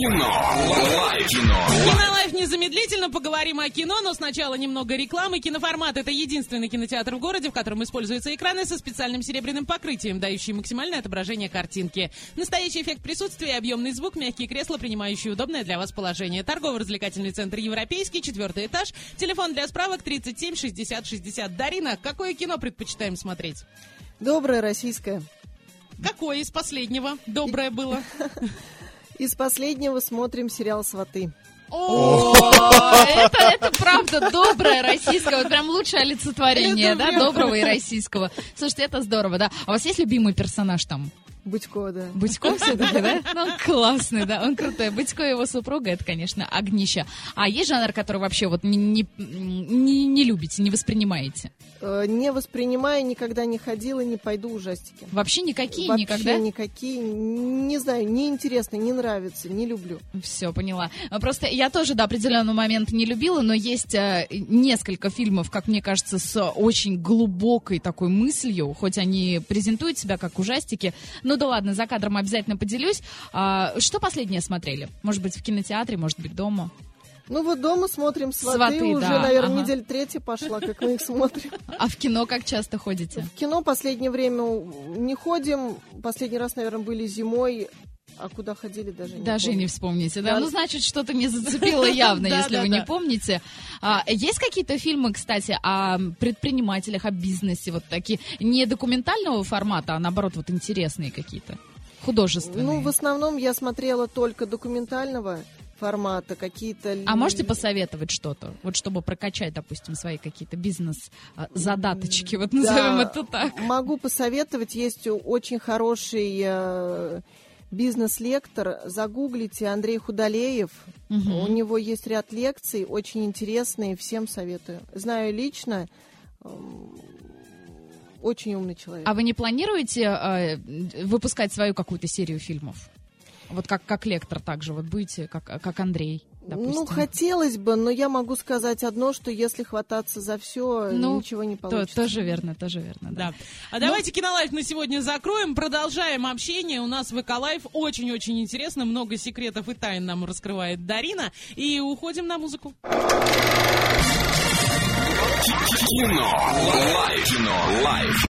Кино. Лайф. Кино. Кинолайф незамедлительно поговорим о кино, но сначала немного рекламы. Киноформат — это единственный кинотеатр в городе, в котором используются экраны со специальным серебряным покрытием, дающие максимальное отображение картинки. Настоящий эффект присутствия, объемный звук, мягкие кресла, принимающие удобное для вас положение. Торгово-развлекательный центр «Европейский», четвертый этаж. Телефон для справок 37 60 60. Дарина, какое кино предпочитаем смотреть? Доброе российское. Какое из последнего доброе было? Из последнего смотрим сериал «Сваты». О, это, это правда доброе российское, вот прям лучшее олицетворение, Это да, доброго и российского. Слушайте, это здорово, да. А у вас есть любимый персонаж там? Будько, да. Будько все-таки, да? Ну, он классный, да, он крутой. И его супруга, это, конечно, огнище. А есть жанр, который вообще вот не, не, не, не любите, не воспринимаете? Э, Не воспринимаю, никогда не ходила, не пойду ужастики. Вообще никакие, Вообще никогда? никакие. Не знаю, не интересно, не нравится, не люблю. Все, поняла. А Просто я тоже до определенного момента не любила, но есть э, несколько фильмов, как мне кажется, с очень глубокой такой мыслью, хоть они презентуют себя как ужастики. Ну да ладно, за кадром обязательно поделюсь. А, что последнее смотрели? Может быть, в кинотеатре, может быть, дома? Ну вот дома смотрим «Сваты», «Сваты», уже, да, наверное, ага. неделя третья пошла, как мы их смотрим. А в кино как часто ходите? В кино последнее время не ходим, последний раз, наверное, были зимой, а куда ходили даже не Даже помню. не вспомните, да? Да. Ну, значит, что-то не зацепило явно, если вы не помните. А, Есть какие-то фильмы, кстати, о предпринимателях, о бизнесе, вот такие, не документального формата, а наоборот, вот интересные какие-то, художественные? Ну, в основном я смотрела только документального формата, какие-то... А можете посоветовать что-то, вот чтобы прокачать, допустим, свои какие-то бизнес-задаточки, вот назовем Да, это так? Могу посоветовать, есть очень хороший э, бизнес-лектор, загуглите Андрей Худалеев. Мгм. У него есть ряд лекций, очень интересные, всем советую. Знаю лично, эм, очень умный человек. А вы не планируете э, выпускать свою какую-то серию фильмов? Вот как, как лектор также, вот будете, как, как Андрей, допустим? Ну, хотелось бы, но я могу сказать одно, что если хвататься за все, Ну, ничего не То- получится. тоже верно, тоже верно, да. Да. А давайте кинолайф на сегодня закроем. Продолжаем общение. У нас в Эколайф очень-очень интересно. Много секретов и тайн нам раскрывает Дарина. И уходим на музыку. Кино. Лайф. Кино. Лайф.